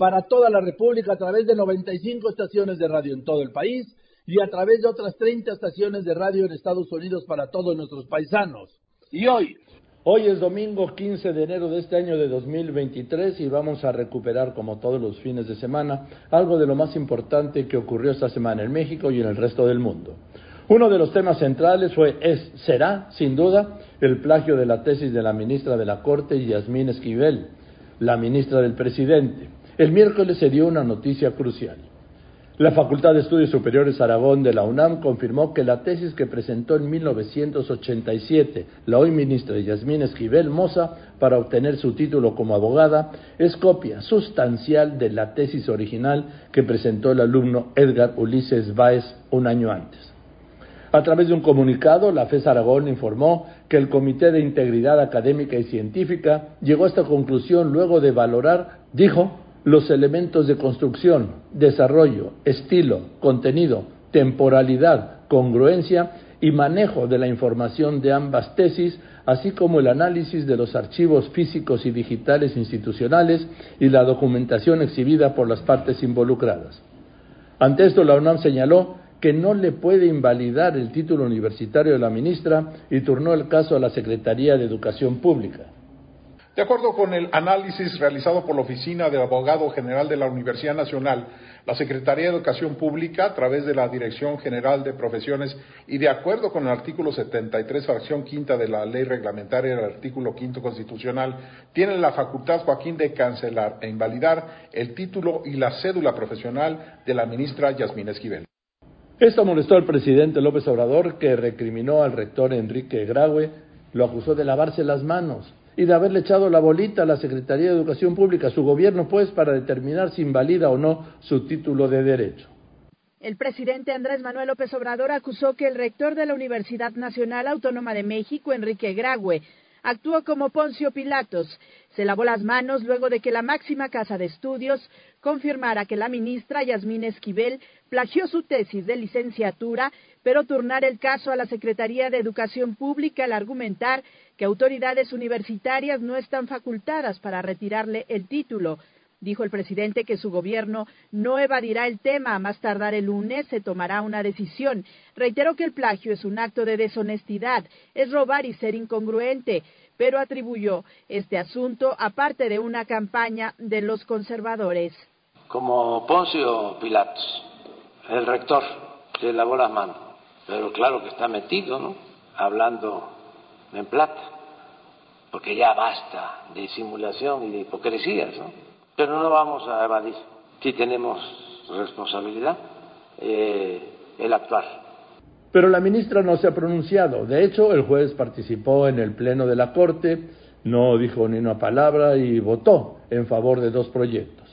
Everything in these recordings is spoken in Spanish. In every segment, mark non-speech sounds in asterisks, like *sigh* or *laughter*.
para toda la República a través de 95 estaciones de radio en todo el país y a través de otras 30 estaciones de radio en Estados Unidos para todos nuestros paisanos. Y hoy, Hoy es domingo 15 de enero de este año de 2023 y vamos a recuperar, como todos los fines de semana, algo de lo más importante que ocurrió esta semana en México y en el resto del mundo. Uno de los temas centrales fue, es, será, sin duda, el plagio de la tesis de la ministra de la Corte, Yasmín Esquivel, la ministra del presidente. El miércoles se dio una noticia crucial. La Facultad de Estudios Superiores Aragón de la UNAM confirmó que la tesis que presentó en 1987 la hoy ministra Yasmín Esquivel Moza para obtener su título como abogada es copia sustancial de la tesis original que presentó el alumno Edgar Ulises Báez un año antes. A través de un comunicado, la FES Aragón informó que el Comité de Integridad Académica y Científica llegó a esta conclusión luego de valorar, dijo, los elementos de construcción, desarrollo, estilo, contenido, temporalidad, congruencia y manejo de la información de ambas tesis, así como el análisis de los archivos físicos y digitales institucionales y la documentación exhibida por las partes involucradas. Ante esto, la UNAM señaló que no le puede invalidar el título universitario de la ministra y turnó el caso a la Secretaría de Educación Pública. De acuerdo con el análisis realizado por la Oficina del Abogado General de la Universidad Nacional, la Secretaría de Educación Pública, a través de la Dirección General de Profesiones y de acuerdo con el artículo 73, fracción quinta de la Ley Reglamentaria del artículo quinto constitucional, tiene la facultad, Joaquín, de cancelar e invalidar el título y la cédula profesional de la ministra Yasmín Esquivel. Esto molestó al presidente López Obrador, que recriminó al rector Enrique Graue, lo acusó de lavarse las manos y de haberle echado la bolita a la Secretaría de Educación Pública, su gobierno, pues, para determinar si invalida o no su título de derecho. El presidente Andrés Manuel López Obrador acusó que el rector de la Universidad Nacional Autónoma de México, Enrique Graue, actuó como Poncio Pilatos. Se lavó las manos luego de que la máxima casa de estudios confirmara que la ministra Yasmín Esquivel plagió su tesis de licenciatura, pero turnar el caso a la Secretaría de Educación Pública al argumentar que autoridades universitarias no están facultadas para retirarle el título. Dijo el presidente que su gobierno no evadirá el tema. A más tardar el lunes se tomará una decisión. Reiteró que el plagio es un acto de deshonestidad, es robar y ser incongruente, pero atribuyó este asunto a parte de una campaña de los conservadores. Como Poncio Pilatos, el rector se lavó las manos, pero claro que está metido, ¿no? Hablando en plata, porque ya basta de simulación y de hipocresías, ¿no? pero no vamos a evadir. Sí tenemos responsabilidad eh, el actuar. Pero la ministra no se ha pronunciado. De hecho, el juez participó en el pleno de la Corte, no dijo ni una palabra y votó en favor de dos proyectos.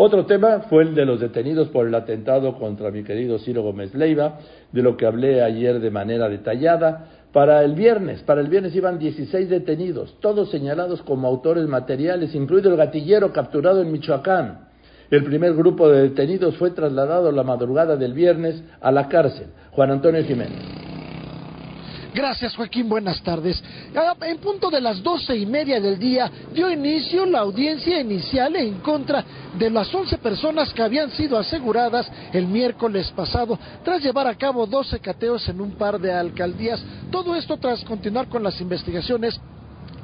Otro tema fue el de los detenidos por el atentado contra mi querido Ciro Gómez Leiva, de lo que hablé ayer de manera detallada, para el viernes, para el viernes iban 16 detenidos, todos señalados como autores materiales, incluido el gatillero capturado en Michoacán. El primer grupo de detenidos fue trasladado la madrugada del viernes a la cárcel. Juan Antonio Jiménez. Gracias, Joaquín. Buenas tardes. En punto de las doce y media del día dio inicio la audiencia inicial en contra de las once personas que habían sido aseguradas el miércoles pasado tras llevar a cabo doce cateos en un par de alcaldías. Todo esto tras continuar con las investigaciones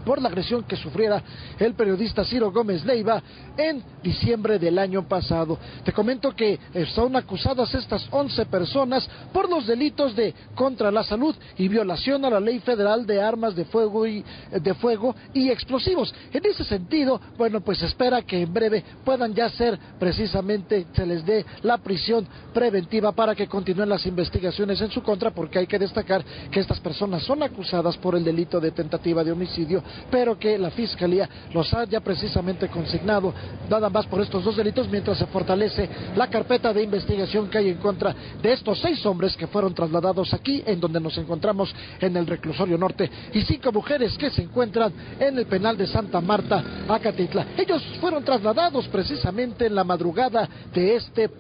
por la agresión que sufriera el periodista Ciro Gómez Leiva en diciembre del año pasado. Te comento que son acusadas estas 11 personas por los delitos de contra la salud y violación a la ley federal de armas de fuego y de fuego y explosivos. En ese sentido, bueno, pues espera que en breve puedan ya ser precisamente se les dé la prisión preventiva para que continúen las investigaciones en su contra porque hay que destacar que estas personas son acusadas por el delito de tentativa de homicidio pero que la Fiscalía los ha ya precisamente consignado, nada más por estos dos delitos, mientras se fortalece la carpeta de investigación que hay en contra de estos seis hombres que fueron trasladados aquí, en donde nos encontramos en el reclusorio norte, y cinco mujeres que se encuentran en el penal de Santa Marta, Acatitla. Ellos fueron trasladados precisamente en la madrugada de este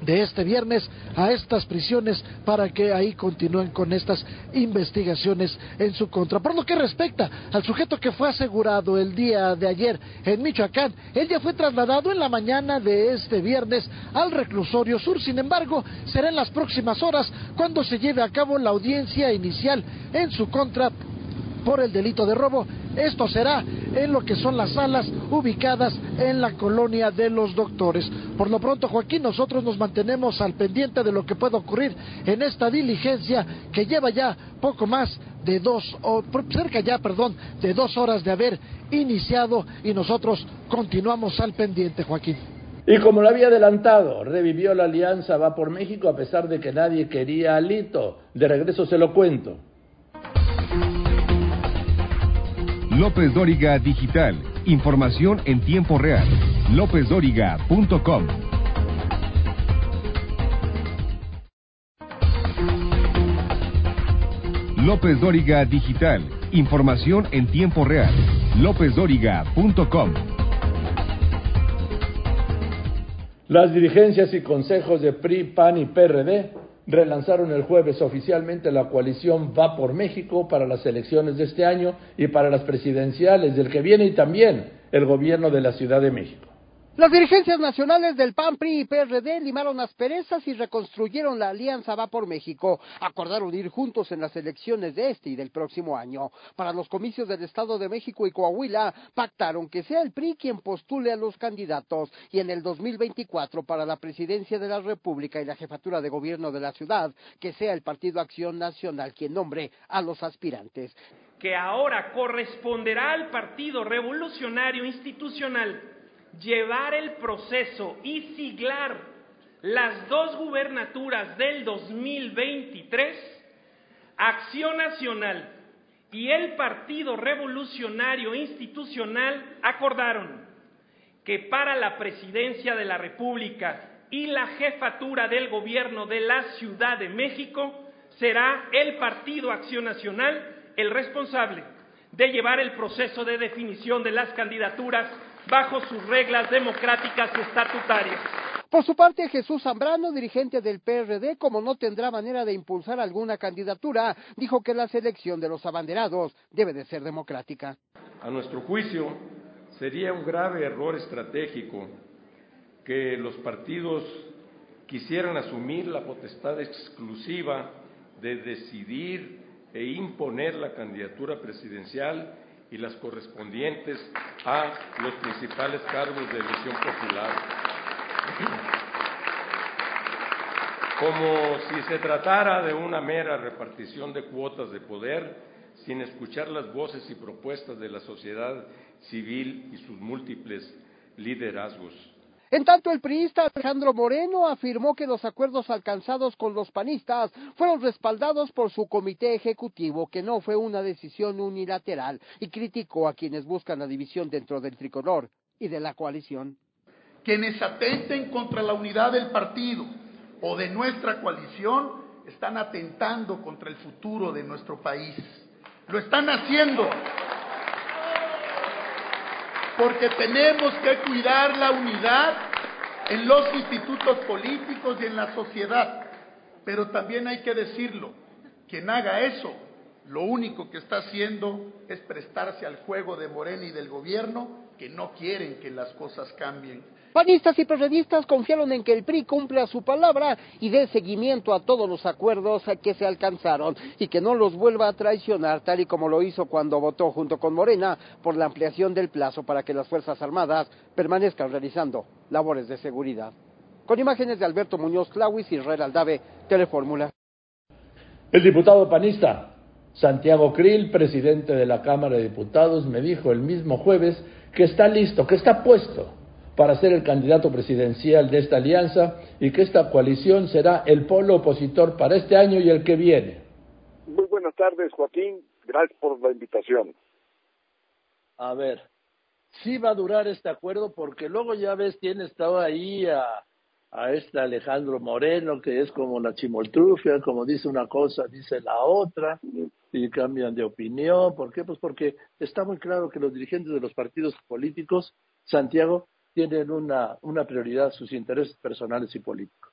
de este viernes a estas prisiones para que ahí continúen con estas investigaciones en su contra. Por lo que respecta al sujeto que fue asegurado el día de ayer en Michoacán, él ya fue trasladado en la mañana de este viernes al reclusorio sur. Sin embargo, será en las próximas horas cuando se lleve a cabo la audiencia inicial en su contra por el delito de robo. Esto será en lo que son las salas ubicadas en la colonia de los doctores. Por lo pronto, Joaquín, nosotros nos mantenemos al pendiente de lo que pueda ocurrir en esta diligencia que lleva ya poco más de dos, o cerca ya, perdón, de dos horas de haber iniciado y nosotros continuamos al pendiente, Joaquín. Y como lo había adelantado, revivió la alianza Va por México a pesar de que nadie quería alito. De regreso se lo cuento. López Dóriga Digital. Información en tiempo real. LópezDóriga.com. López Dóriga Digital. Información en tiempo real. LópezDóriga.com. Las dirigencias y consejos de PRI, PAN y PRD relanzaron el jueves oficialmente la coalición Va por México para las elecciones de este año y para las presidenciales del que viene y también el gobierno de la Ciudad de México. Las dirigencias nacionales del PAN, PRI y PRD limaron asperezas y reconstruyeron la alianza Va por México. Acordaron ir juntos en las elecciones de este y del próximo año. Para los comicios del Estado de México y Coahuila, pactaron que sea el PRI quien postule a los candidatos y en el 2024 para la presidencia de la República y la jefatura de gobierno de la ciudad, que sea el Partido Acción Nacional quien nombre a los aspirantes. Que ahora corresponderá al Partido Revolucionario Institucional llevar el proceso y siglar las dos gubernaturas del 2023, Acción Nacional y el Partido Revolucionario Institucional acordaron que para la presidencia de la República y la jefatura del gobierno de la Ciudad de México será el Partido Acción Nacional el responsable de llevar el proceso de definición de las candidaturas bajo sus reglas democráticas estatutarias. Por su parte, Jesús Zambrano, dirigente del PRD, como no tendrá manera de impulsar alguna candidatura, dijo que la selección de los abanderados debe de ser democrática. A nuestro juicio, sería un grave error estratégico que los partidos quisieran asumir la potestad exclusiva de decidir e imponer la candidatura presidencial y las correspondientes a los principales cargos de elección popular. Como si se tratara de una mera repartición de cuotas de poder, sin escuchar las voces y propuestas de la sociedad civil y sus múltiples liderazgos. En tanto, el priista Alejandro Moreno afirmó que los acuerdos alcanzados con los panistas fueron respaldados por su comité ejecutivo, que no fue una decisión unilateral, y criticó a quienes buscan la división dentro del tricolor y de la coalición. Quienes atenten contra la unidad del partido o de nuestra coalición están atentando contra el futuro de nuestro país. Lo están haciendo porque tenemos que cuidar la unidad en los institutos políticos y en la sociedad. Pero también hay que decirlo, quien haga eso, lo único que está haciendo es prestarse al juego de Morena y del gobierno que no quieren que las cosas cambien. Panistas y periodistas confiaron en que el PRI cumpla su palabra y dé seguimiento a todos los acuerdos que se alcanzaron y que no los vuelva a traicionar, tal y como lo hizo cuando votó junto con Morena por la ampliación del plazo para que las Fuerzas Armadas permanezcan realizando labores de seguridad. Con imágenes de Alberto Muñoz Clauis y Israel Aldave, Telefórmula. El diputado panista Santiago Krill, presidente de la Cámara de Diputados, me dijo el mismo jueves que está listo, que está puesto para ser el candidato presidencial de esta alianza y que esta coalición será el polo opositor para este año y el que viene. Muy buenas tardes, Joaquín. Gracias por la invitación. a ver, sí va a durar este acuerdo porque luego ya ves, tiene estado ahí a, a este Alejandro Moreno, que es como la chimoltrufia, como dice una cosa, dice la otra, y cambian de opinión. ¿Por qué? Pues porque está muy claro que los dirigentes de los partidos políticos, Santiago, tienen una, una prioridad, sus intereses personales y políticos.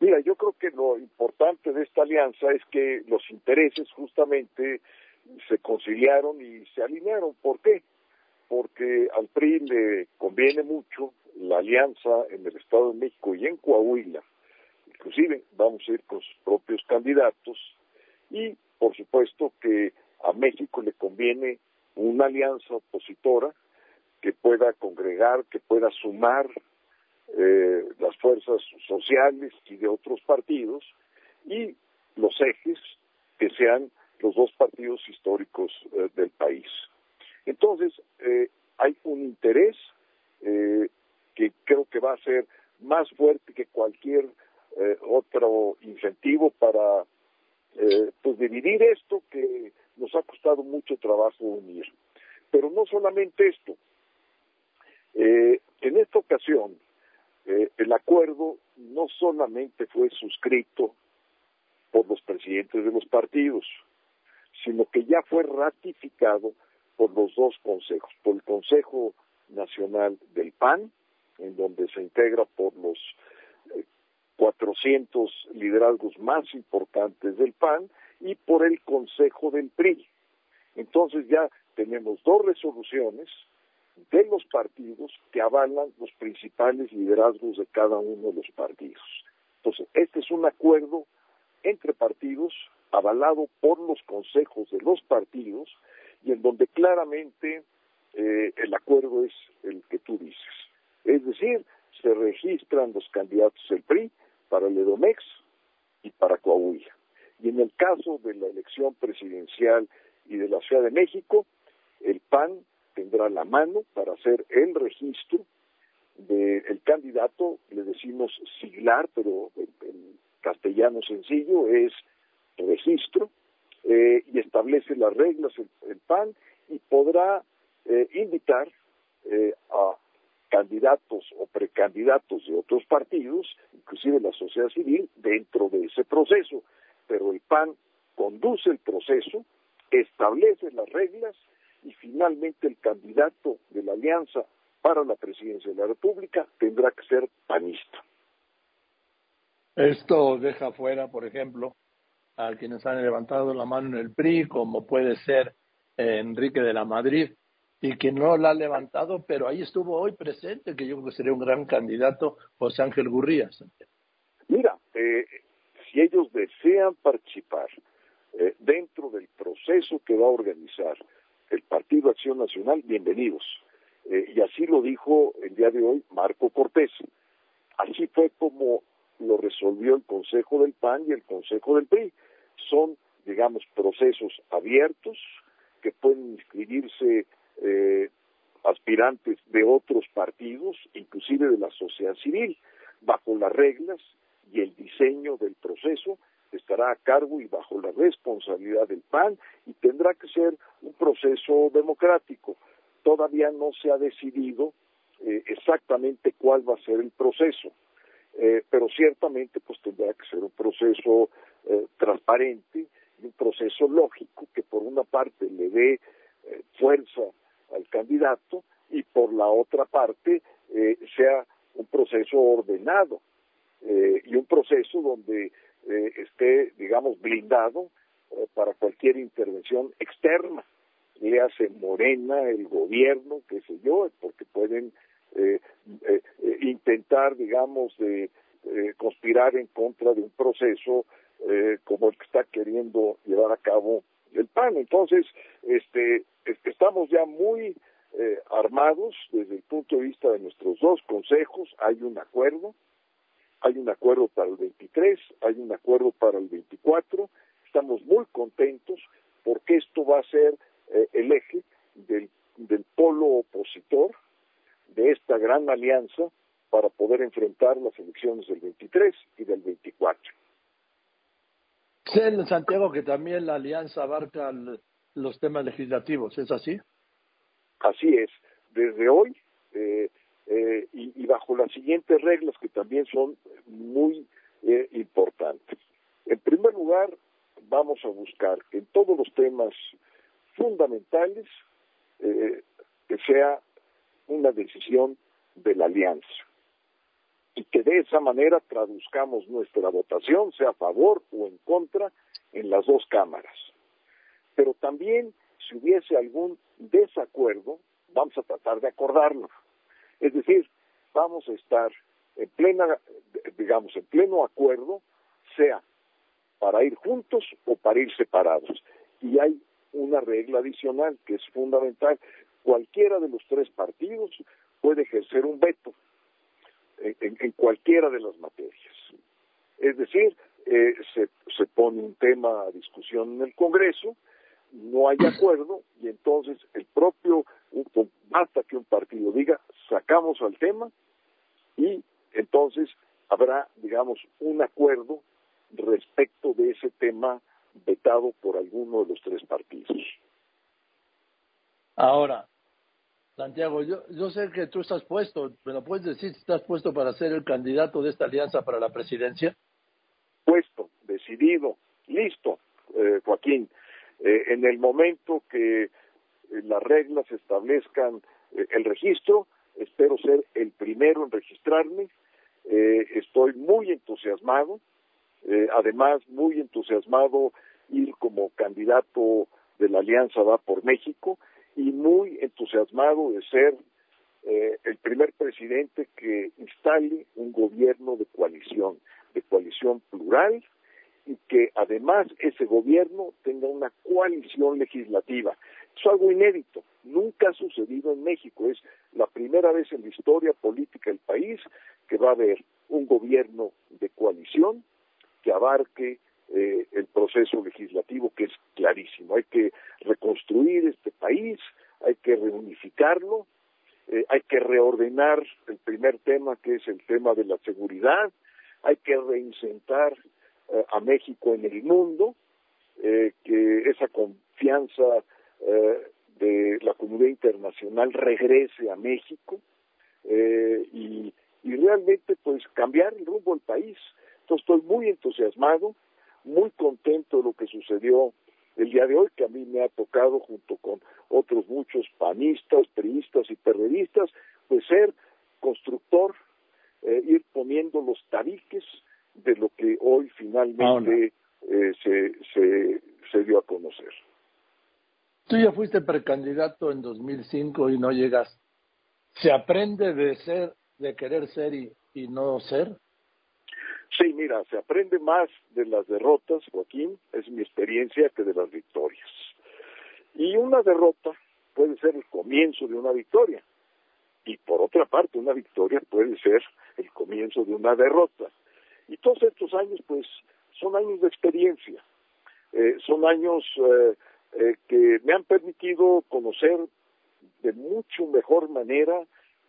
Mira, yo creo que lo importante de esta alianza es que los intereses justamente se conciliaron y se alinearon. ¿Por qué? Porque al PRI le conviene mucho la alianza en el Estado de México y en Coahuila. Inclusive vamos a ir con sus propios candidatos y por supuesto que a México le conviene una alianza opositora que pueda congregar, que pueda sumar eh, las fuerzas sociales y de otros partidos y los ejes que sean los dos partidos históricos eh, del país. Entonces, eh, hay un interés eh, que creo que va a ser más fuerte que cualquier otro incentivo para pues dividir esto que nos ha costado mucho trabajo unir. Pero no solamente esto. en esta ocasión, el acuerdo no solamente fue suscrito por los presidentes de los partidos, sino que ya fue ratificado por los dos consejos, por el Consejo Nacional del PAN, en donde se integra por los 400 eh, liderazgos más importantes del PAN, y por el Consejo del PRI. Entonces ya tenemos dos resoluciones de los partidos que avalan los principales liderazgos de cada uno de los partidos. Entonces, este es un acuerdo entre partidos avalado por los consejos de los partidos y en donde claramente eh, el acuerdo es el que tú dices. Es decir, se registran los candidatos del PRI para el EDOMEX y para Coahuila. Y en el caso de la elección presidencial y de la Ciudad de México, el PAN tendrá la mano para hacer el registro del candidato, le decimos siglar, pero en castellano sencillo es registro eh, y establece las reglas el, PAN y podrá eh, invitar eh, a candidatos o precandidatos de otros partidos, inclusive la sociedad civil, dentro de ese proceso. Pero el PAN conduce el proceso, establece las reglas y finalmente el candidato de la alianza para la presidencia de la República tendrá que ser panista. Esto deja fuera, por ejemplo, a quienes han levantado la mano en el PRI, como puede ser eh, Enrique de la Madrid, y que no la ha levantado, pero ahí estuvo hoy presente, que yo creo que sería un gran candidato, José Ángel Gurrías. Mira, eh, si ellos desean participar eh, dentro del proceso que va a organizar el Partido Acción Nacional, bienvenidos. y así lo dijo el día de hoy Marco Cortés. Así fue como lo resolvió el Consejo del PAN y el Consejo del PRI son, digamos, procesos abiertos que pueden inscribirse eh, aspirantes de otros partidos, inclusive de la sociedad civil, bajo las reglas y el diseño del proceso estará a cargo y bajo la responsabilidad del PAN y tendrá que ser un proceso democrático. Todavía no se ha decidido eh, exactamente cuál va a ser el proceso, eh, pero ciertamente pues tendrá que ser un proceso eh, transparente y un proceso lógico que por una parte le dé fuerza al candidato y por la otra parte eh, sea un proceso ordenado y un proceso donde esté, digamos, blindado para cualquier intervención externa, le hace Morena, el gobierno, qué sé yo, porque pueden intentar, digamos, de conspirar en contra de un proceso eh, como el que está queriendo llevar a cabo el PAN. Entonces, este, estamos ya muy eh, armados desde el punto de vista de nuestros dos consejos. Hay un acuerdo, hay un acuerdo para el 23, hay un acuerdo para el 24. Estamos muy contentos porque esto va a ser eh, el eje del, del polo opositor de esta gran alianza para poder enfrentar las elecciones del 23 y del 24. Sé, Santiago, que también la alianza abarca los temas legislativos, ¿es así? Así es, desde hoy eh, eh, y, bajo las siguientes reglas que también son muy eh, importantes. En primer lugar, vamos a buscar en todos los temas fundamentales que sea una decisión de la alianza y que de esa manera traduzcamos nuestra votación, sea a favor o en contra, en las dos cámaras. Pero también, si hubiese algún desacuerdo, vamos a tratar de acordarlo. Es decir, vamos a estar en plena, digamos, en pleno acuerdo, sea para ir juntos o para ir separados. Y hay una regla adicional que es fundamental. Cualquiera de los tres partidos puede ejercer un veto en, cualquiera de las materias. Es decir, eh, se, se pone un tema a discusión en el Congreso, no hay *clears throat* acuerdo y entonces el propio, basta que un partido diga, sacamos al tema y entonces habrá, digamos, un acuerdo respecto de ese tema vetado por alguno de los tres partidos. Ahora, Santiago, yo, yo sé que tú estás puesto, ¿me puedes decir si estás puesto para ser el candidato de esta alianza para la presidencia? Puesto, decidido, listo, eh, Joaquín. Eh, en el momento que eh, las reglas establezcan el registro, espero ser el primero en registrarme. estoy muy entusiasmado, además muy entusiasmado ir como candidato de la Alianza Va por México y muy entusiasmado de ser eh, el primer presidente que instale un gobierno de coalición, de coalición plural, y que además ese gobierno tenga una coalición legislativa. Es algo inédito, nunca ha sucedido en México, es la primera vez en la historia política del país que va a haber un gobierno de coalición que abarque eh, el proceso legislativo que es clarísimo. Hay que reconstruir este país, hay que reunificarlo, eh, hay que reordenar el primer tema que es el tema de la seguridad, hay que reinsentar eh, a México en el mundo, que esa confianza de la comunidad internacional regrese a México y, y realmente pues cambiar el rumbo del país. Entonces estoy muy entusiasmado, muy contento de lo que sucedió el día de hoy, que a mí me ha tocado junto con otros muchos panistas, priistas y periodistas, pues ser constructor, eh, ir poniendo los tabiques de lo que hoy finalmente eh, se, se, se dio a conocer. Tú ya fuiste precandidato en 2005 y no llegas. ¿Se aprende de ser, de querer ser y, y no ser? Sí, mira, se aprende más de las derrotas, Joaquín, es mi experiencia, que de las victorias. Y una derrota puede ser el comienzo de una victoria. Y por otra parte, una victoria puede ser el comienzo de una derrota. Y todos estos años, pues, son años de experiencia. Eh, son años eh, eh, que me han permitido conocer de mucho mejor manera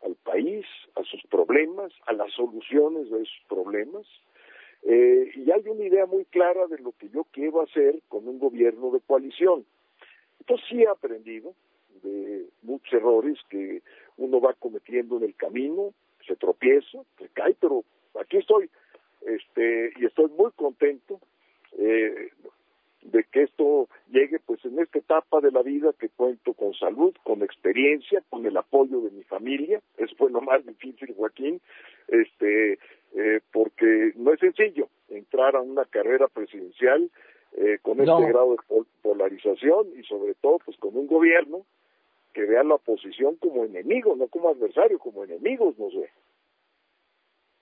al país, a sus problemas, a las soluciones de esos problemas. Eh, y hay una idea muy clara de lo que yo quiero hacer con un gobierno de coalición. Entonces sí he aprendido de muchos errores que uno va cometiendo en el camino, se tropieza, se cae, pero aquí estoy, este, y estoy muy contento. Eh, de que esto llegue pues en esta etapa de la vida que cuento con salud, con experiencia, con el apoyo de mi familia, es fue lo más difícil Joaquín, este eh, porque no es sencillo entrar a una carrera presidencial eh, con este grado de polarización y sobre todo pues con un gobierno que vea la oposición como enemigo, no como adversario, como enemigos, no sé.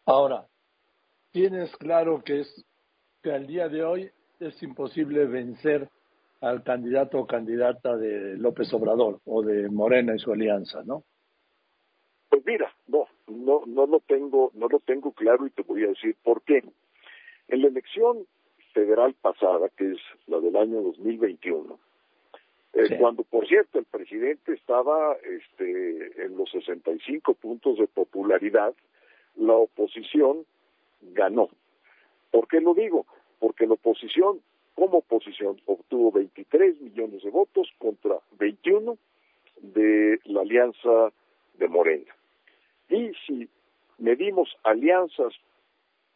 Ahora, tienes claro que es que al día de hoy es imposible vencer al candidato o candidata de López Obrador o de Morena y su alianza, ¿no? Pues mira, no, no, no lo tengo, no lo tengo claro y te voy a decir por qué. En la elección federal pasada, que es la del año 2021, eh, cuando por cierto el presidente estaba este, en los 65 puntos de popularidad, la oposición ganó. ¿Por qué lo digo? Porque la oposición, como oposición, obtuvo 23 millones de votos contra 21 de la alianza de Morena. Y si medimos alianzas,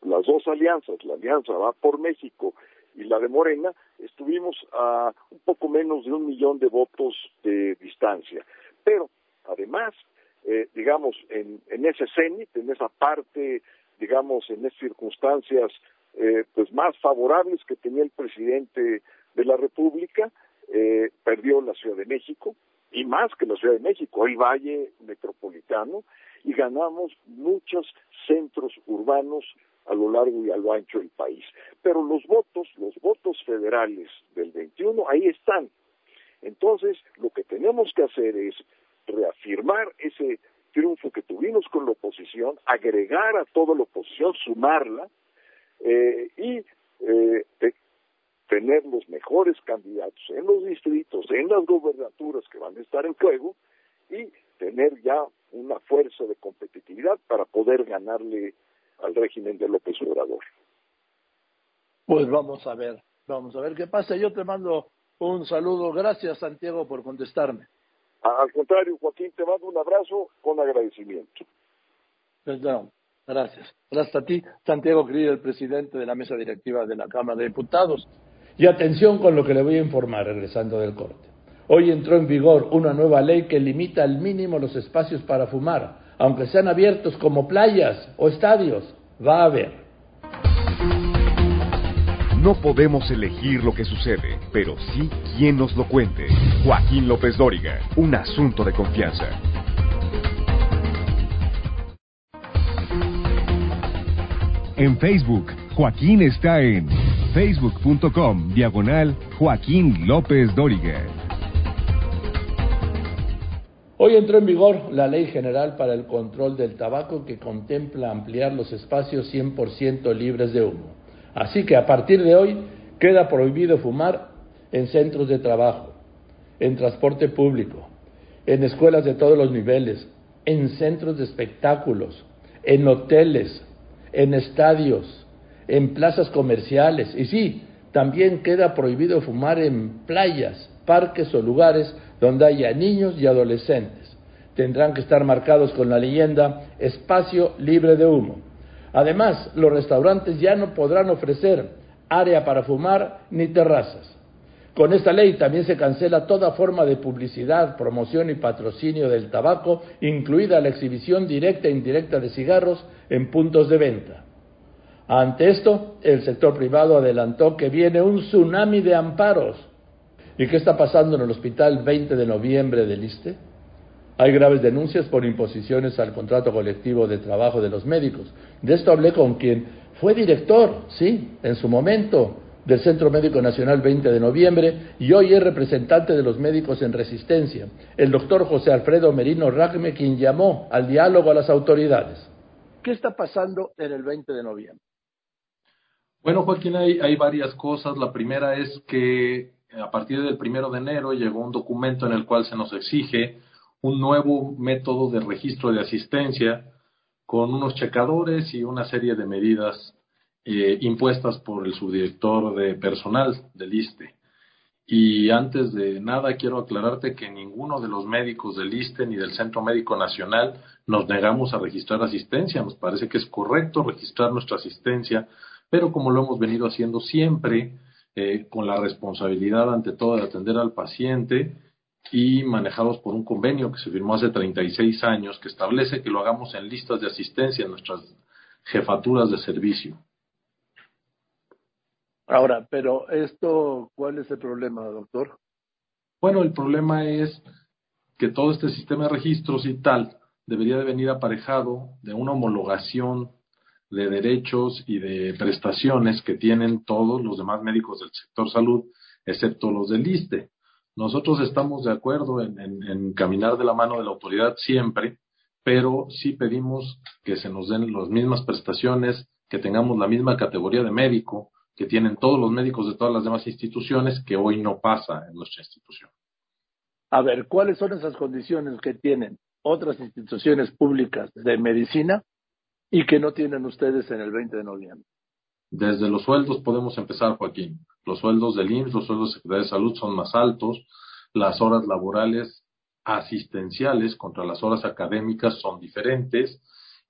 las dos alianzas, la alianza va por México y la de Morena, estuvimos a un poco menos de un millón de votos de distancia. Pero, además, eh, digamos, en, en ese cenit, en esa parte, digamos, en esas circunstancias eh, pues más favorables que tenía el presidente de la República, eh, perdió la Ciudad de México, y más que la Ciudad de México, el Valle Metropolitano, y ganamos muchos centros urbanos a lo largo y a lo ancho del país. Pero los votos, los votos federales del 21, ahí están. Entonces, lo que tenemos que hacer es reafirmar ese triunfo que tuvimos con la oposición, agregar a toda la oposición, sumarla eh, y eh, tener los mejores candidatos en los distritos, en las gobernaturas que van a estar en juego y tener ya una fuerza de competitividad para poder ganarle al régimen de López Obrador. Pues vamos a ver, vamos a ver qué pasa. Yo te mando un saludo. Gracias, Santiago, por contestarme. Al contrario, Joaquín, te mando un abrazo con agradecimiento. Perdón. Gracias. Gracias ti, Santiago querido, el presidente de la mesa directiva de la Cámara de Diputados. Y atención con lo que le voy a informar regresando del corte. Hoy entró en vigor una nueva ley que limita al mínimo los espacios para fumar, aunque sean abiertos como playas o estadios. Va a haber. No podemos elegir lo que sucede, pero sí quién nos lo cuente. Joaquín López Dóriga, un asunto de confianza. En Facebook, Joaquín está en facebook.com diagonal Joaquín López Dóriga. Hoy entró en vigor la Ley General para el Control del Tabaco que contempla ampliar los espacios 100% libres de humo. Así que a partir de hoy queda prohibido fumar en centros de trabajo, en transporte público, en escuelas de todos los niveles, en centros de espectáculos, en hoteles, en estadios, en plazas comerciales. Y sí, también queda prohibido fumar en playas, parques o lugares donde haya niños y adolescentes. Tendrán que estar marcados con la leyenda espacio libre de humo. Además, los restaurantes ya no podrán ofrecer área para fumar ni terrazas. Con esta ley también se cancela toda forma de publicidad, promoción y patrocinio del tabaco, incluida la exhibición directa e indirecta de cigarros en puntos de venta. Ante esto, el sector privado adelantó que viene un tsunami de amparos. ¿Y qué está pasando en el Hospital 20 de Noviembre del ISTE? Hay graves denuncias por imposiciones al contrato colectivo de trabajo de los médicos. De esto hablé con quien fue director, sí, en su momento, del Centro Médico Nacional 20 de noviembre y hoy es representante de los médicos en resistencia, el doctor José Alfredo Merino Ragme, quien llamó al diálogo a las autoridades. ¿Qué está pasando en el 20 de noviembre? Bueno, Joaquín, hay, hay varias cosas. La primera es que a partir del primero de enero llegó un documento en el cual se nos exige un nuevo método de registro de asistencia con unos checadores y una serie de medidas eh, impuestas por el subdirector de personal del ISTE. Y antes de nada quiero aclararte que ninguno de los médicos del ISTE ni del Centro Médico Nacional nos negamos a registrar asistencia. Nos parece que es correcto registrar nuestra asistencia, pero como lo hemos venido haciendo siempre, eh, con la responsabilidad ante todo de atender al paciente y manejados por un convenio que se firmó hace 36 años que establece que lo hagamos en listas de asistencia en nuestras jefaturas de servicio. Ahora, pero esto, ¿cuál es el problema, doctor? Bueno, el problema es que todo este sistema de registros y tal debería de venir aparejado de una homologación de derechos y de prestaciones que tienen todos los demás médicos del sector salud, excepto los del ISTE. Nosotros estamos de acuerdo en, en, caminar de la mano de la autoridad siempre, pero sí pedimos que se nos den las mismas prestaciones, que tengamos la misma categoría de médico, que tienen todos los médicos de todas las demás instituciones que hoy no pasa en nuestra institución. A ver, ¿cuáles son esas condiciones que tienen otras instituciones públicas de medicina y que no tienen ustedes en el 20 de noviembre? Desde los sueldos podemos empezar, Joaquín. Los sueldos del IMSS, los sueldos de Secretaría de Salud son más altos, las horas laborales asistenciales contra las horas académicas son diferentes.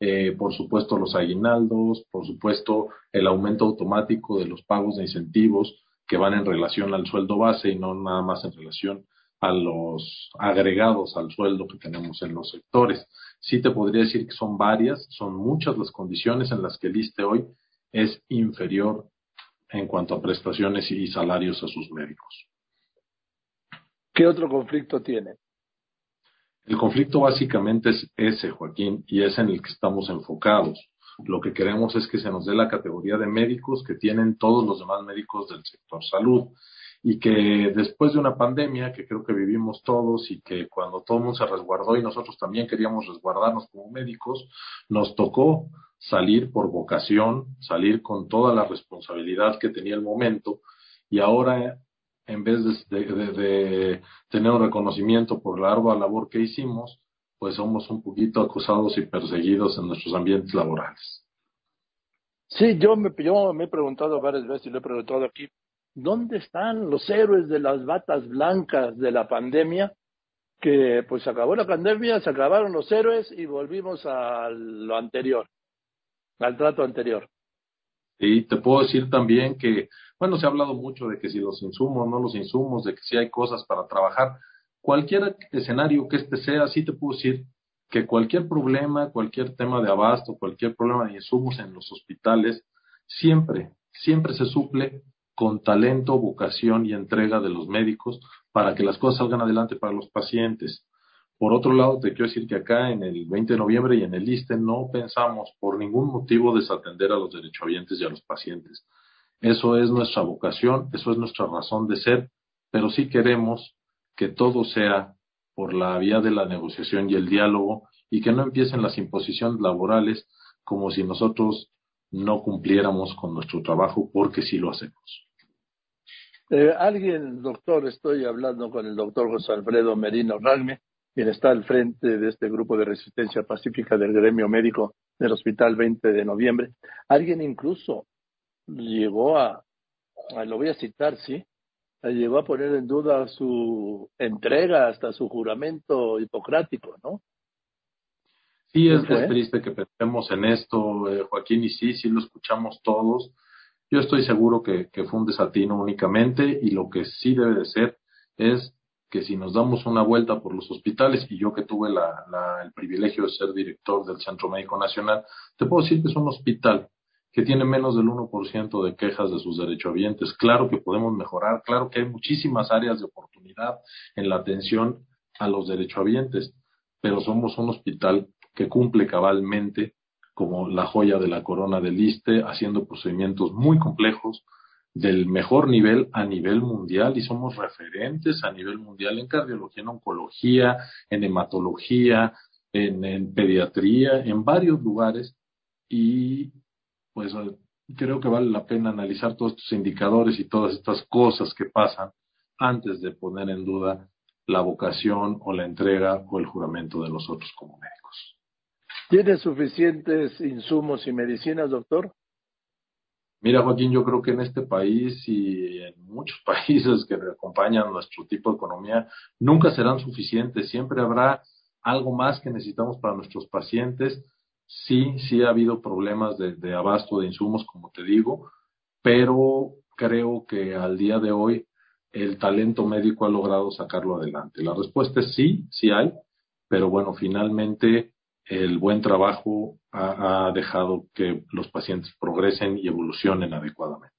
Eh, por supuesto, los aguinaldos, por supuesto, el aumento automático de los pagos de incentivos que van en relación al sueldo base y no nada más en relación a los agregados al sueldo que tenemos en los sectores. Sí te podría decir que son varias, son muchas las condiciones en las que el ISTE hoy es inferior en cuanto a prestaciones y salarios a sus médicos. ¿Qué otro conflicto tiene? El conflicto básicamente es ese, Joaquín, y es en el que estamos enfocados. Lo que queremos es que se nos dé la categoría de médicos que tienen todos los demás médicos del sector salud y que después de una pandemia que creo que vivimos todos y que cuando todo el mundo se resguardó y nosotros también queríamos resguardarnos como médicos, nos tocó salir por vocación, salir con toda la responsabilidad que tenía el momento y ahora en vez de, tener un reconocimiento por la ardua labor que hicimos, pues somos un poquito acusados y perseguidos en nuestros ambientes laborales. Sí, yo me, yo me he preguntado varias veces y lo he preguntado aquí, ¿dónde están los héroes de las batas blancas de la pandemia? Que pues acabó la pandemia, se acabaron los héroes y volvimos a lo anterior, al trato anterior. Y te puedo decir también que, bueno, se ha hablado mucho de que si los insumos, no los insumos, de que si hay cosas para trabajar. Cualquier escenario que este sea, sí te puedo decir que cualquier problema, cualquier tema de abasto, cualquier problema de insumos en los hospitales, siempre, siempre se suple con talento, vocación y entrega de los médicos para que las cosas salgan adelante para los pacientes. Por otro lado, te quiero decir que acá en el 20 de noviembre y en el ISTE no pensamos por ningún motivo desatender a los derechohabientes y a los pacientes. Eso es nuestra vocación, eso es nuestra razón de ser, pero sí queremos que todo sea por la vía de la negociación y el diálogo y que no empiecen las imposiciones laborales como si nosotros no cumpliéramos con nuestro trabajo porque sí lo hacemos. Eh, alguien, doctor, estoy hablando con el doctor José Alfredo Merino Ralme, quien está al frente de este grupo de resistencia pacífica del gremio médico del Hospital 20 de Noviembre. Alguien incluso llegó a, lo voy a citar, sí, llegó a poner en duda su entrega hasta su juramento hipocrático, ¿no? Sí, es, triste que pensemos en esto, eh, Joaquín, y sí, sí lo escuchamos todos. Yo estoy seguro que, que fue un desatino únicamente y lo que sí debe de ser es que si nos damos una vuelta por los hospitales, y yo que tuve el privilegio de ser director del Centro Médico Nacional, te puedo decir que es un hospital que tiene menos del 1% de quejas de sus derechohabientes. Claro que podemos mejorar, claro que hay muchísimas áreas de oportunidad en la atención a los derechohabientes, pero somos un hospital que cumple cabalmente como la joya de la corona del ISTE, haciendo procedimientos muy complejos, del mejor nivel a nivel mundial y somos referentes a nivel mundial en cardiología, en oncología, en hematología, en, pediatría, en varios lugares y pues creo que vale la pena analizar todos estos indicadores y todas estas cosas que pasan antes de poner en duda la vocación o la entrega o el juramento de nosotros como médicos. ¿Tiene suficientes insumos y medicinas, doctor? Mira, Joaquín, yo creo que en este país y en muchos *laughs* países que acompañan nuestro tipo de economía, nunca serán suficientes. Siempre habrá algo más que necesitamos para nuestros pacientes. Sí, sí ha habido problemas de, abasto de insumos, como te digo, pero creo que al día de hoy el talento médico ha logrado sacarlo adelante. La respuesta es sí, sí hay, pero bueno, finalmente el buen trabajo ha, dejado que los pacientes progresen y evolucionen adecuadamente.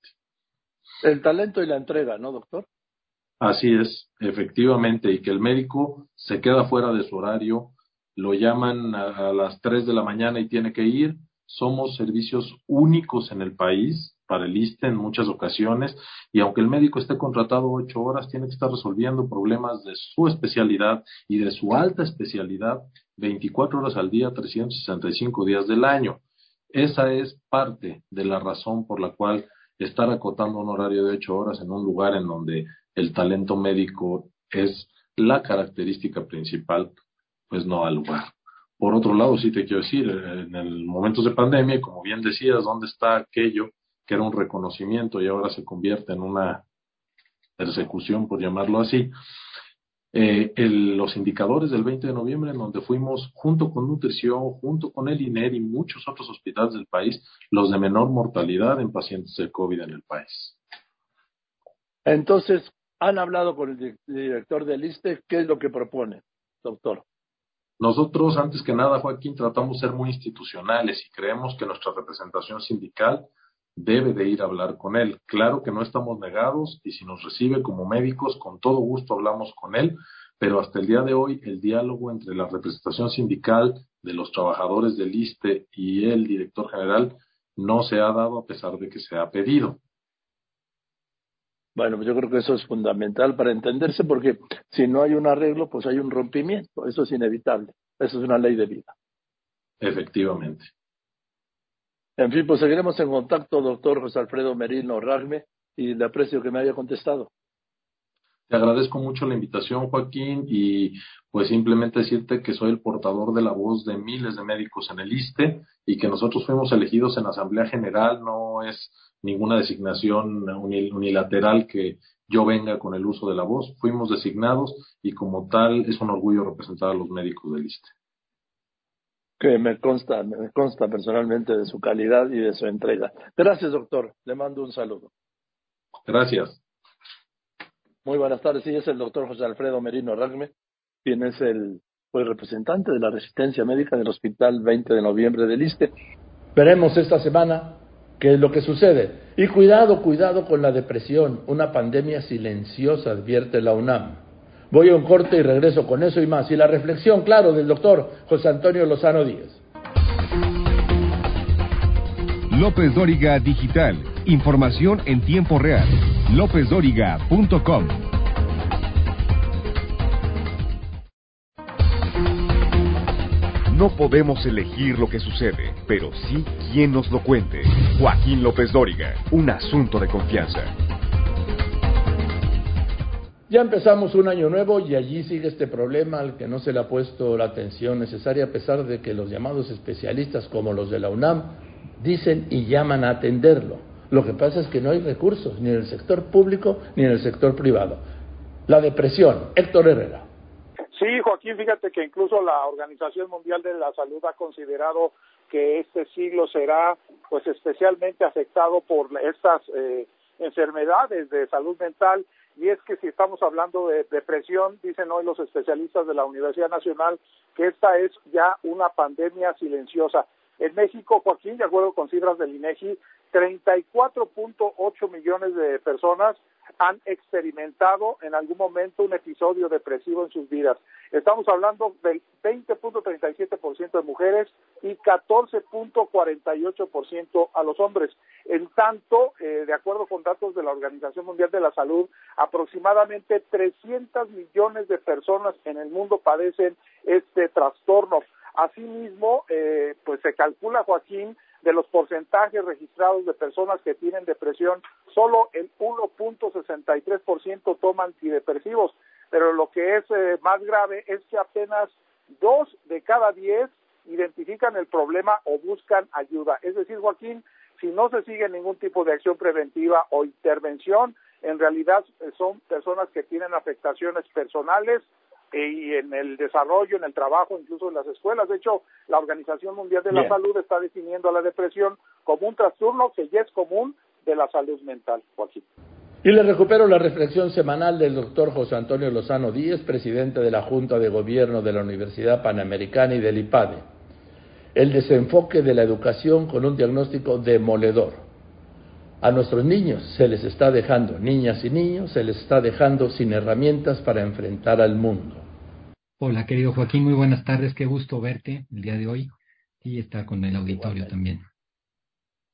El talento y la entrega, ¿no, doctor? Así es, efectivamente, y que el médico se queda fuera de su horario, lo llaman a, a las 3 de la mañana y tiene que ir. Somos servicios únicos en el país para el ISTE en muchas ocasiones y aunque el médico esté contratado ocho horas, tiene que estar resolviendo problemas de su especialidad y de su alta especialidad 24 horas al día, 365 días del año. Esa es parte de la razón por la cual estar acotando un horario de ocho horas en un lugar en donde el talento médico es la característica principal, pues no al lugar. Por otro lado, sí te quiero decir, en el momentos de pandemia, como bien decías, ¿dónde está aquello que era un reconocimiento y ahora se convierte en una persecución, por llamarlo así? eh, los indicadores del 20 de noviembre, en donde fuimos junto con Nutrición, junto con el INER y muchos otros hospitales del país, los de menor mortalidad en pacientes de COVID en el país. Entonces, han hablado con el director del ISTE, ¿qué es lo que propone, doctor? Nosotros, antes que nada, Joaquín, tratamos de ser muy institucionales y creemos que nuestra representación sindical debe de ir a hablar con él. Claro que no estamos negados y si nos recibe como médicos, con todo gusto hablamos con él, pero hasta el día de hoy el diálogo entre la representación sindical de los trabajadores del ISTE y el director general no se ha dado a pesar de que se ha pedido. Bueno, pues yo creo que eso es fundamental para entenderse porque si no hay un arreglo, pues hay un rompimiento. Eso es inevitable. Eso es una ley de vida. Efectivamente. En fin, pues seguiremos en contacto, doctor José Alfredo Merino Ragme, y le aprecio que me haya contestado. Te agradezco mucho la invitación, Joaquín, y pues simplemente decirte que soy el portador de la voz de miles de médicos en el ISTE y que nosotros fuimos elegidos en Asamblea General, no es ninguna designación unilateral que yo venga con el uso de la voz, fuimos designados y como tal es un orgullo representar a los médicos del ISTE que me consta, me consta personalmente de su calidad y de su entrega. Gracias, doctor. Le mando un saludo. Gracias. Muy buenas tardes. Sí, es el doctor José Alfredo Merino Ragme, quien es el pues, representante de la resistencia médica del Hospital 20 de Noviembre del ISTE. Veremos esta semana qué es lo que sucede. Y cuidado, cuidado con la depresión, una pandemia silenciosa, advierte la UNAM. Voy a un corte y regreso con eso y más. Y la reflexión, claro, del doctor José Antonio Lozano Díaz. López Dóriga Digital. Información en tiempo real. LópezDóriga.com. No podemos elegir lo que sucede, pero sí quién nos lo cuente. Joaquín López Dóriga, un asunto de confianza. Ya empezamos un año nuevo y allí sigue este problema al que no se le ha puesto la atención necesaria a pesar de que los llamados especialistas como los de la UNAM dicen y llaman a atenderlo. Lo que pasa es que no hay recursos ni en el sector público ni en el sector privado. La depresión. Héctor Herrera. Sí, Joaquín, fíjate que incluso la Organización Mundial de la Salud ha considerado que este siglo será pues especialmente afectado por estas eh, enfermedades de salud mental y es que si estamos hablando de depresión, dicen hoy los especialistas de la Universidad Nacional que esta es ya una pandemia silenciosa. En México, Joaquín, de acuerdo con cifras del INEGI, 34.8 millones de personas han experimentado en algún momento un episodio depresivo en sus vidas. Estamos hablando del 20.37% de mujeres y 14.48% a los hombres. En tanto, eh, de acuerdo con datos de la Organización Mundial de la Salud, aproximadamente 300 millones de personas en el mundo padecen este trastorno. Asimismo, eh, pues se calcula, Joaquín, de los porcentajes registrados de personas que tienen depresión, solo el 1.63% toman antidepresivos, pero lo que es eh, más grave es que apenas dos de cada diez identifican el problema o buscan ayuda. Es decir, Joaquín, si no se sigue ningún tipo de acción preventiva o intervención, en realidad eh, son personas que tienen afectaciones personales y en el desarrollo, en el trabajo, incluso en las escuelas. De hecho, la Organización Mundial de la Salud está definiendo a la depresión como un trastorno que ya es común de la salud mental, Joaquín. Y le recupero la reflexión semanal del doctor José Antonio Lozano Díez, presidente de la Junta de Gobierno de la Universidad Panamericana y del IPADE el desenfoque de la educación con un diagnóstico demoledor. A nuestros niños se les está dejando, niñas y niños, se les está dejando sin herramientas para enfrentar al mundo. Hola, querido Joaquín, muy buenas tardes, qué gusto verte el día de hoy y estar con el auditorio también.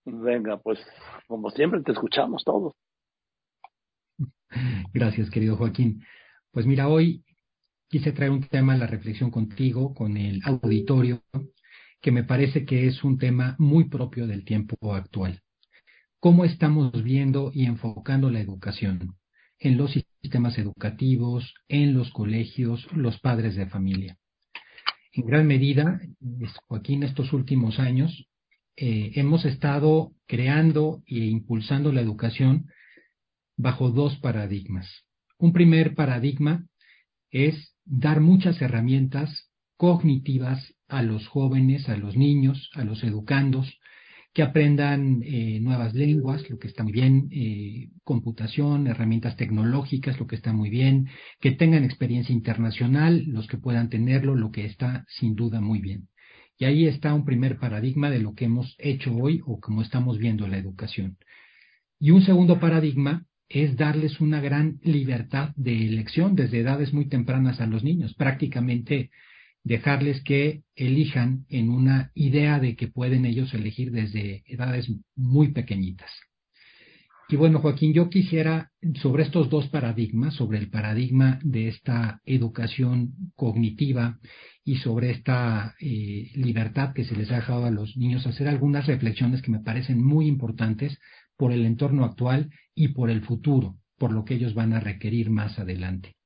Venga, pues como siempre te escuchamos todos. *laughs* Gracias, querido Joaquín. Pues mira, hoy quise traer un tema a la reflexión contigo, con el auditorio, que me parece que es un tema muy propio del tiempo actual. ¿Cómo estamos viendo y enfocando la educación en los sistemas educativos, en los colegios, los padres de familia? En gran medida, Joaquín, estos últimos años eh, hemos estado creando e impulsando la educación bajo dos paradigmas. Un primer paradigma es dar muchas herramientas cognitivas a los jóvenes, a los niños, a los educandos, que aprendan eh, nuevas lenguas, lo que está muy bien, eh, computación, herramientas tecnológicas, lo que está muy bien, que tengan experiencia internacional, los que puedan tenerlo, lo que está sin duda muy bien. Y ahí está un primer paradigma de lo que hemos hecho hoy o como estamos viendo la educación. Y un segundo paradigma es darles una gran libertad de elección desde edades muy tempranas a los niños. Prácticamente dejarles que elijan en una idea de que pueden ellos elegir desde edades muy pequeñitas. Y bueno, Joaquín, yo quisiera sobre estos dos paradigmas, sobre el paradigma de esta educación cognitiva y sobre esta eh, libertad que se les ha dejado a los niños, hacer algunas reflexiones que me parecen muy importantes por el entorno actual y por el futuro, por lo que ellos van a requerir más adelante.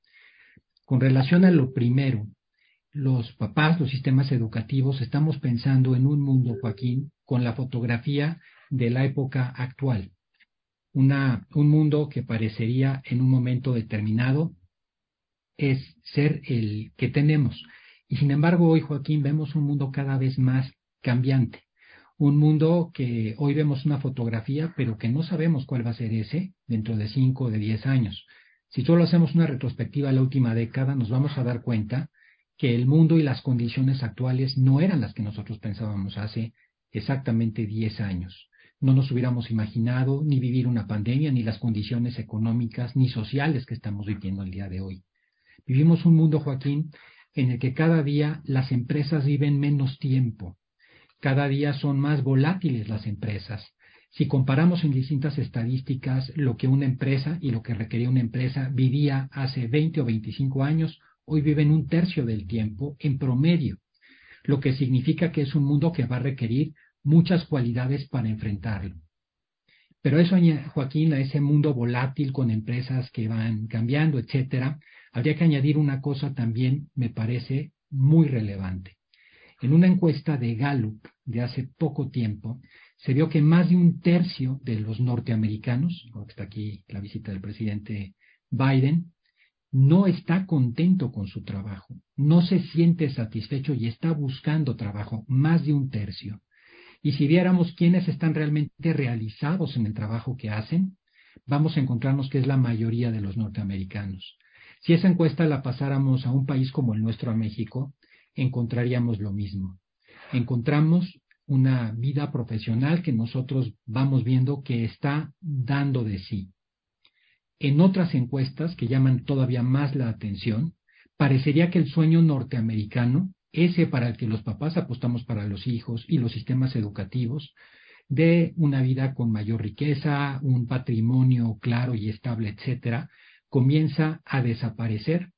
Con relación a lo primero, los papás, los sistemas educativos, estamos pensando en un mundo, Joaquín, con la fotografía de la época actual. Una, un mundo que parecería en un momento determinado es ser el que tenemos. Y sin embargo, hoy, Joaquín, vemos un mundo cada vez más cambiante. Un mundo que hoy vemos una fotografía, pero que no sabemos cuál va a ser ese dentro de cinco o de diez años. Si solo hacemos una retrospectiva a la última década, nos vamos a dar cuenta que el mundo y las condiciones actuales no eran las que nosotros pensábamos hace exactamente 10 años. No nos hubiéramos imaginado ni vivir una pandemia, ni las condiciones económicas, ni sociales que estamos viviendo el día de hoy. Vivimos un mundo, Joaquín, en el que cada día las empresas viven menos tiempo. Cada día son más volátiles las empresas. Si comparamos en distintas estadísticas lo que una empresa y lo que requería una empresa vivía hace 20 o 25 años, hoy viven un tercio del tiempo en promedio, lo que significa que es un mundo que va a requerir muchas cualidades para enfrentarlo. Pero eso, Joaquín, a ese mundo volátil con empresas que van cambiando, etcétera, habría que añadir una cosa también, me parece muy relevante. En una encuesta de Gallup de hace poco tiempo, se vio que más de un tercio de los norteamericanos, está aquí la visita del presidente Biden, no está contento con su trabajo, no se siente satisfecho y está buscando trabajo, más de un tercio. Y si viéramos quiénes están realmente realizados en el trabajo que hacen, vamos a encontrarnos que es la mayoría de los norteamericanos. Si esa encuesta la pasáramos a un país como el nuestro, a México, encontraríamos lo mismo. Encontramos una vida profesional que nosotros vamos viendo que está dando de sí en otras encuestas que llaman todavía más la atención, parecería que el sueño norteamericano, ese para el que los papás apostamos para los hijos y los sistemas educativos, de una vida con mayor riqueza, un patrimonio claro y estable, etcétera, comienza a desaparecer.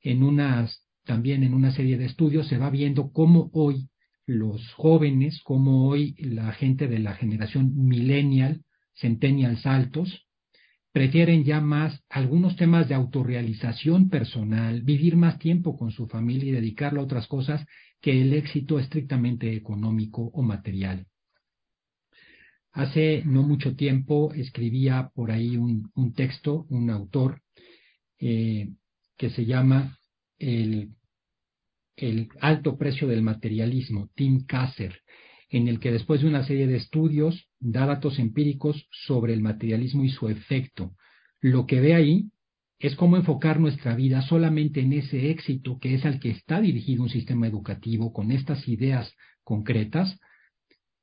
En unas, también en una serie de estudios se va viendo cómo hoy los jóvenes, cómo hoy la gente de la generación millennial, centennials altos, prefieren ya más algunos temas de autorrealización personal, vivir más tiempo con su familia y dedicarlo a otras cosas que el éxito estrictamente económico o material. Hace no mucho tiempo escribía por ahí un, texto, un autor, eh, que se llama el, el alto precio del materialismo, Tim Kasser, en el que después de una serie de estudios da datos empíricos sobre el materialismo y su efecto. Lo que ve ahí es cómo enfocar nuestra vida solamente en ese éxito que es al que está dirigido un sistema educativo con estas ideas concretas,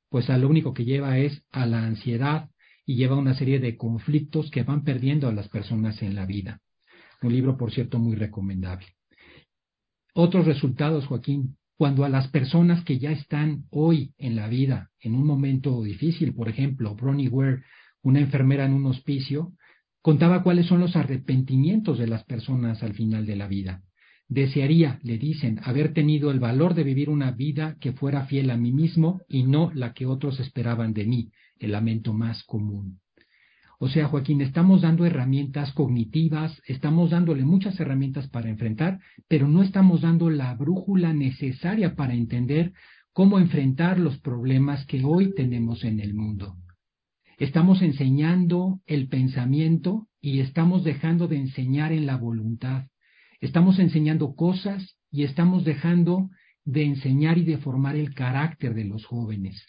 pues a lo único que lleva es a la ansiedad y lleva a una serie de conflictos que van perdiendo a las personas en la vida. Un libro, por cierto, muy recomendable. Otros resultados, Joaquín, cuando a las personas que ya están hoy en la vida, en un momento difícil, por ejemplo, Bronnie Ware, una enfermera en un hospicio, contaba cuáles son los arrepentimientos de las personas al final de la vida. Desearía, le dicen, haber tenido el valor de vivir una vida que fuera fiel a mí mismo y no la que otros esperaban de mí, el lamento más común. O sea, Joaquín, estamos dando herramientas cognitivas, estamos dándole muchas herramientas para enfrentar, pero no estamos dando la brújula necesaria para entender cómo enfrentar los problemas que hoy tenemos en el mundo. Estamos enseñando el pensamiento y estamos dejando de enseñar en la voluntad. Estamos enseñando cosas y estamos dejando de enseñar y de formar el carácter de los jóvenes.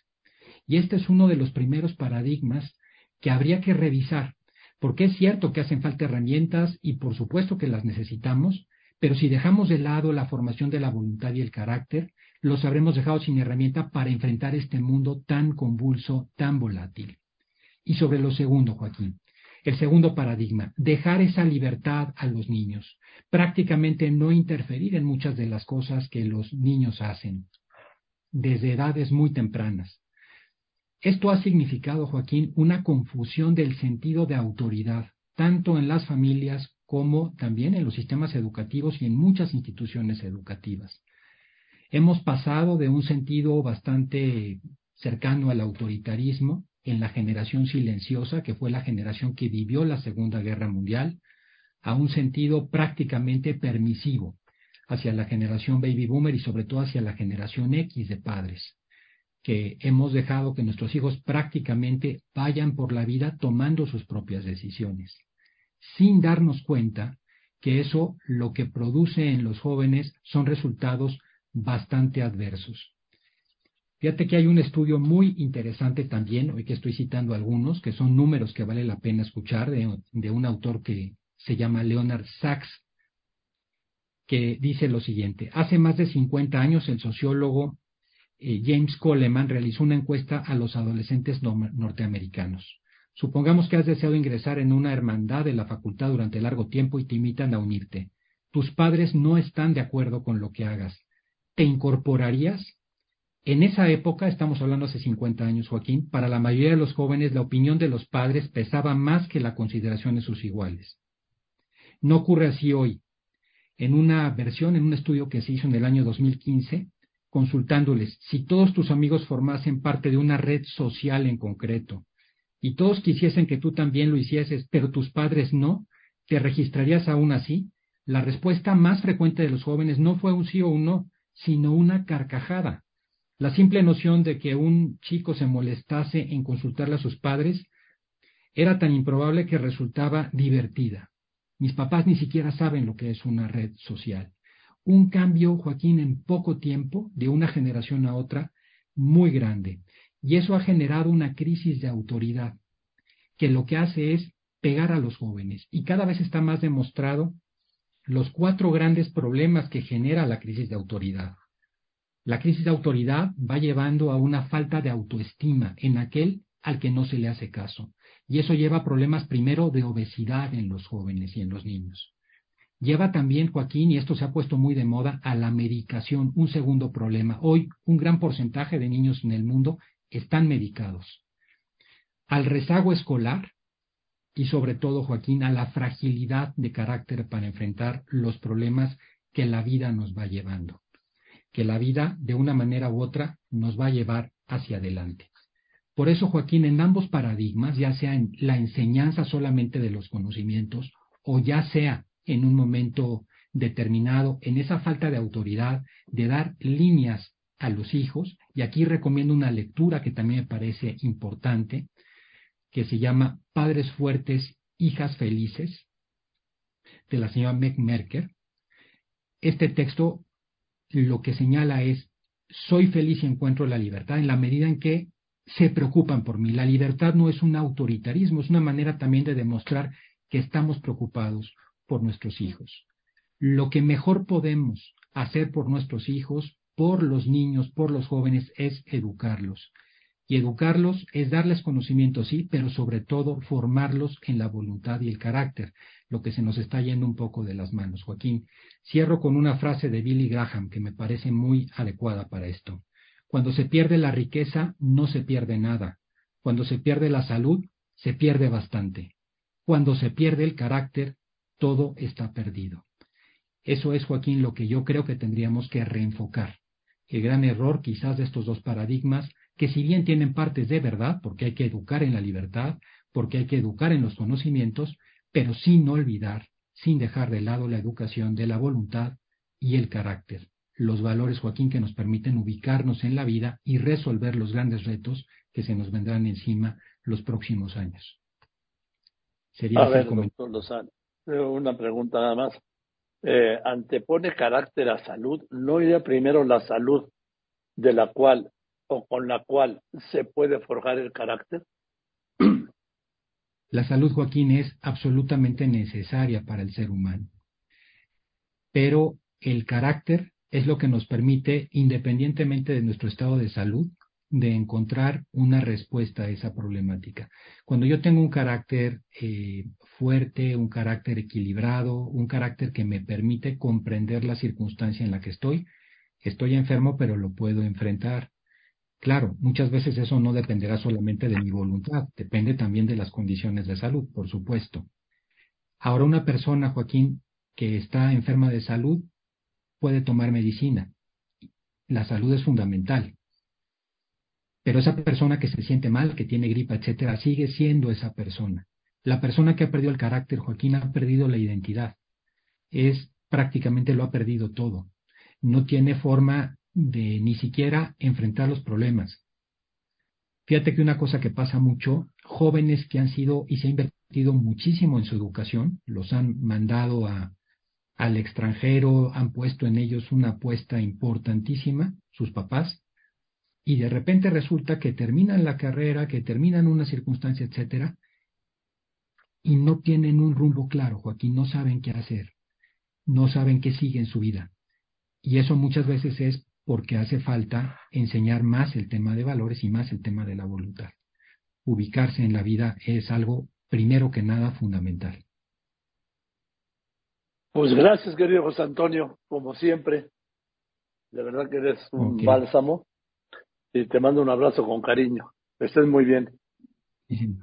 Y este es uno de los primeros paradigmas que habría que revisar, porque es cierto que hacen falta herramientas y por supuesto que las necesitamos, pero si dejamos de lado la formación de la voluntad y el carácter, los habremos dejado sin herramienta para enfrentar este mundo tan convulso, tan volátil. Y sobre lo segundo, Joaquín, el segundo paradigma, dejar esa libertad a los niños, prácticamente no interferir en muchas de las cosas que los niños hacen desde edades muy tempranas. Esto ha significado, Joaquín, una confusión del sentido de autoridad, tanto en las familias como también en los sistemas educativos y en muchas instituciones educativas. Hemos pasado de un sentido bastante cercano al autoritarismo en la generación silenciosa, que fue la generación que vivió la Segunda Guerra Mundial, a un sentido prácticamente permisivo hacia la generación baby boomer y sobre todo hacia la generación X de padres, que hemos dejado que nuestros hijos prácticamente vayan por la vida tomando sus propias decisiones, sin darnos cuenta que eso lo que produce en los jóvenes son resultados bastante adversos. Fíjate que hay un estudio muy interesante también, hoy que estoy citando algunos, que son números que vale la pena escuchar, de, de un autor que se llama Leonard Sachs, que dice lo siguiente. Hace más de 50 años el sociólogo eh, James Coleman realizó una encuesta a los adolescentes norteamericanos. Supongamos que has deseado ingresar en una hermandad de la facultad durante largo tiempo y te invitan a unirte. Tus padres no están de acuerdo con lo que hagas. ¿Te incorporarías? En esa época, estamos hablando hace 50 años, Joaquín, para la mayoría de los jóvenes la opinión de los padres pesaba más que la consideración de sus iguales. No ocurre así hoy. En una versión, en un estudio que se hizo en el año 2015, consultándoles si todos tus amigos formasen parte de una red social en concreto y todos quisiesen que tú también lo hicieses, pero tus padres no, ¿te registrarías aún así? La respuesta más frecuente de los jóvenes no fue un sí o un no, sino una carcajada. La simple noción de que un chico se molestase en consultarle a sus padres era tan improbable que resultaba divertida. Mis papás ni siquiera saben lo que es una red social. Un cambio, Joaquín, en poco tiempo, de una generación a otra, muy grande. Y eso ha generado una crisis de autoridad, que lo que hace es pegar a los jóvenes. Y cada vez está más demostrado los cuatro grandes problemas que genera la crisis de autoridad. La crisis de autoridad va llevando a una falta de autoestima en aquel al que no se le hace caso. Y eso lleva a problemas primero de obesidad en los jóvenes y en los niños. Lleva también, Joaquín, y esto se ha puesto muy de moda, a la medicación, un segundo problema. Hoy un gran porcentaje de niños en el mundo están medicados. Al rezago escolar, y sobre todo, Joaquín, a la fragilidad de carácter para enfrentar los problemas que la vida nos va llevando, que la vida de una manera u otra nos va a llevar hacia adelante. Por eso, Joaquín, en ambos paradigmas, ya sea en la enseñanza solamente de los conocimientos o ya sea en un momento determinado, en esa falta de autoridad, de dar líneas a los hijos, y aquí recomiendo una lectura que también me parece importante, que se llama Padres Fuertes, Hijas Felices, de la señora Meg Merker. Este texto lo que señala es, soy feliz y encuentro la libertad en la medida en que se preocupan por mí. La libertad no es un autoritarismo, es una manera también de demostrar que estamos preocupados por nuestros hijos. Lo que mejor podemos hacer por nuestros hijos, por los niños, por los jóvenes, es educarlos. Y educarlos es darles conocimiento, sí, pero sobre todo formarlos en la voluntad y el carácter, lo que se nos está yendo un poco de las manos. Joaquín, cierro con una frase de Billy Graham que me parece muy adecuada para esto. Cuando se pierde la riqueza, no se pierde nada. Cuando se pierde la salud, se pierde bastante. Cuando se pierde el carácter, todo está perdido. Eso es, Joaquín, lo que yo creo que tendríamos que reenfocar. El gran error quizás de estos dos paradigmas que si bien tienen partes de verdad, porque hay que educar en la libertad, porque hay que educar en los conocimientos, pero sin olvidar, sin dejar de lado la educación de la voluntad y el carácter, los valores, Joaquín, que nos permiten ubicarnos en la vida y resolver los grandes retos que se nos vendrán encima los próximos años. Sería A ver, doctor Lozano, una pregunta nada más. eh, antepone carácter a salud, no iría primero la salud de la cual o con la cual se puede forjar el carácter? La salud, Joaquín, es absolutamente necesaria para el ser humano. Pero el carácter es lo que nos permite, independientemente de nuestro estado de salud, de encontrar una respuesta a esa problemática. Cuando yo tengo un carácter eh, fuerte, un carácter equilibrado, un carácter que me permite comprender la circunstancia en la que estoy, estoy enfermo, pero lo puedo enfrentar. Claro, muchas veces eso no dependerá solamente de mi voluntad, depende también de las condiciones de salud, por supuesto. Ahora, una persona, Joaquín, que está enferma de salud, puede tomar medicina. La salud es fundamental. Pero esa persona que se siente mal, que tiene gripa, etcétera, sigue siendo esa persona. La persona que ha perdido el carácter, Joaquín, ha perdido la identidad. Es prácticamente lo ha perdido todo. No tiene forma de ni siquiera enfrentar los problemas. Fíjate que una cosa que pasa mucho, jóvenes que han sido y se ha invertido muchísimo en su educación, los han mandado a, al extranjero, han puesto en ellos una apuesta importantísima, sus papás, y de repente resulta que terminan la carrera, que terminan una circunstancia, etcétera, y no tienen un rumbo claro, Joaquín, no saben qué hacer, no saben qué sigue en su vida. Y eso muchas veces es porque hace falta enseñar más el tema de valores y más el tema de la voluntad. Ubicarse en la vida es algo, primero que nada, fundamental. Pues gracias, querido José Antonio, como siempre. De verdad que eres un bálsamo y te mando un abrazo con cariño. Estés muy bien.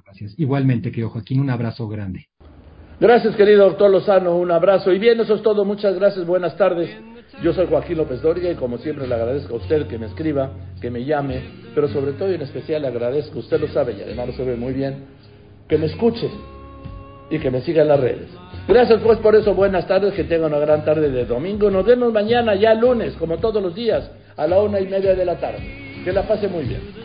Gracias. Igualmente, querido Joaquín, un abrazo grande. Gracias, querido doctor Lozano, un abrazo. Y bien, eso es todo. Muchas gracias, buenas tardes. Yo soy Joaquín López Dóriga y como siempre le agradezco a usted que me escriba, que me llame, pero sobre todo y en especial le agradezco, usted lo sabe y además lo sabe muy bien, que me escuche y que me siga en las redes. Gracias pues por eso, buenas tardes, que tenga una gran tarde de domingo. Nos vemos mañana, ya lunes, como todos los días, a la una y media de la tarde. Que la pase muy bien.